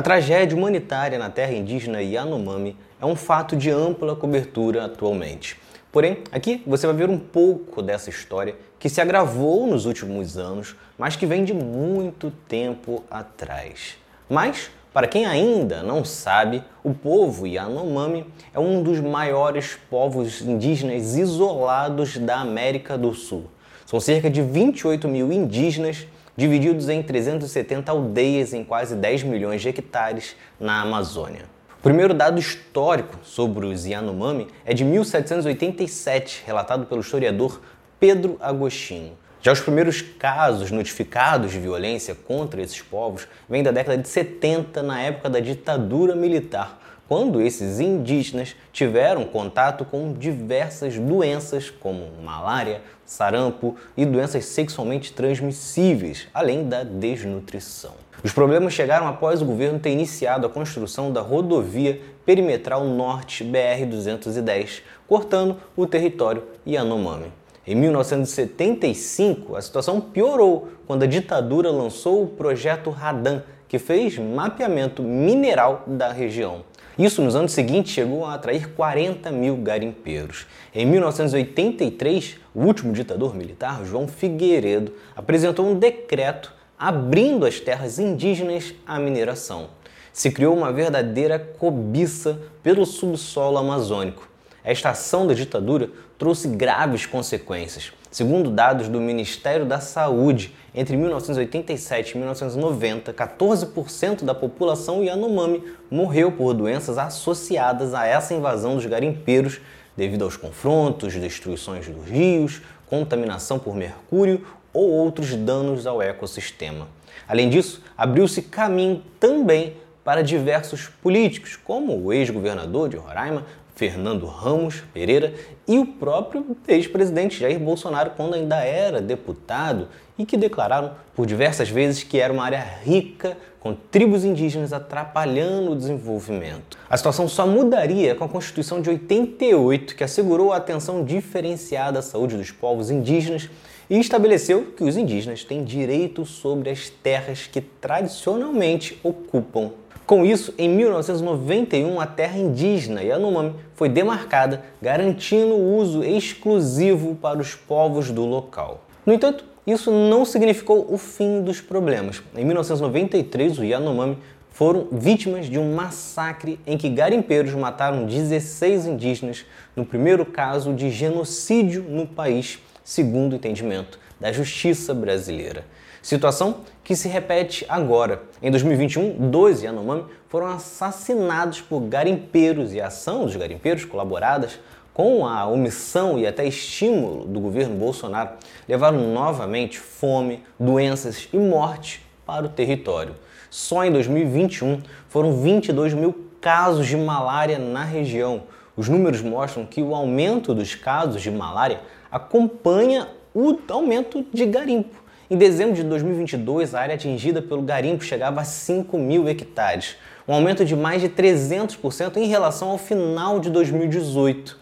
A tragédia humanitária na terra indígena Yanomami é um fato de ampla cobertura atualmente. Porém, aqui você vai ver um pouco dessa história que se agravou nos últimos anos, mas que vem de muito tempo atrás. Mas, para quem ainda não sabe, o povo Yanomami é um dos maiores povos indígenas isolados da América do Sul. São cerca de 28 mil indígenas divididos em 370 aldeias em quase 10 milhões de hectares na Amazônia. O primeiro dado histórico sobre os Yanomami é de 1787, relatado pelo historiador Pedro Agostinho. Já os primeiros casos notificados de violência contra esses povos vêm da década de 70, na época da ditadura militar, quando esses indígenas tiveram contato com diversas doenças como malária, sarampo e doenças sexualmente transmissíveis, além da desnutrição. Os problemas chegaram após o governo ter iniciado a construção da rodovia perimetral norte BR-210, cortando o território Yanomami. Em 1975, a situação piorou quando a ditadura lançou o projeto Radan, que fez mapeamento mineral da região. Isso nos anos seguintes chegou a atrair 40 mil garimpeiros. Em 1983, o último ditador militar, João Figueiredo, apresentou um decreto abrindo as terras indígenas à mineração. Se criou uma verdadeira cobiça pelo subsolo amazônico. Esta ação da ditadura trouxe graves consequências. Segundo dados do Ministério da Saúde, entre 1987 e 1990, 14% da população Yanomami morreu por doenças associadas a essa invasão dos garimpeiros devido aos confrontos, destruições dos rios, contaminação por mercúrio ou outros danos ao ecossistema. Além disso, abriu-se caminho também para diversos políticos, como o ex-governador de Roraima, Fernando Ramos Pereira, e o próprio ex-presidente Jair Bolsonaro, quando ainda era deputado, e que declararam por diversas vezes que era uma área rica, com tribos indígenas atrapalhando o desenvolvimento. A situação só mudaria com a Constituição de 88, que assegurou a atenção diferenciada à saúde dos povos indígenas e estabeleceu que os indígenas têm direito sobre as terras que tradicionalmente ocupam com isso, em 1991, a terra indígena Yanomami foi demarcada, garantindo o uso exclusivo para os povos do local. No entanto, isso não significou o fim dos problemas. Em 1993, os Yanomami foram vítimas de um massacre em que garimpeiros mataram 16 indígenas, no primeiro caso de genocídio no país, segundo o entendimento da justiça brasileira. Situação que se repete agora. Em 2021, dois Yanomami foram assassinados por garimpeiros e a ação dos garimpeiros colaboradas com a omissão e até estímulo do governo Bolsonaro levaram novamente fome, doenças e morte para o território. Só em 2021 foram 22 mil casos de malária na região. Os números mostram que o aumento dos casos de malária acompanha o aumento de garimpo. Em dezembro de 2022, a área atingida pelo garimpo chegava a 5 mil hectares, um aumento de mais de 300% em relação ao final de 2018.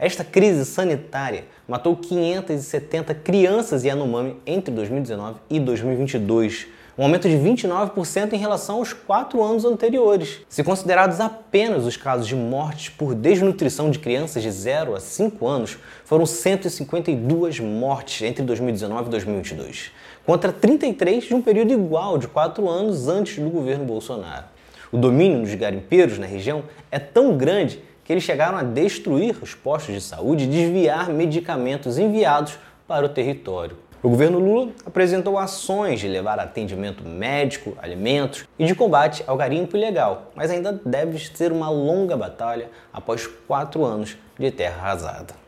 Esta crise sanitária matou 570 crianças Yanomami entre 2019 e 2022, um aumento de 29% em relação aos quatro anos anteriores. Se considerados apenas os casos de mortes por desnutrição de crianças de 0 a 5 anos, foram 152 mortes entre 2019 e 2022 contra 33 de um período igual de quatro anos antes do governo Bolsonaro. O domínio dos garimpeiros na região é tão grande que eles chegaram a destruir os postos de saúde e desviar medicamentos enviados para o território. O governo Lula apresentou ações de levar atendimento médico, alimentos e de combate ao garimpo ilegal, mas ainda deve ser uma longa batalha após quatro anos de terra arrasada.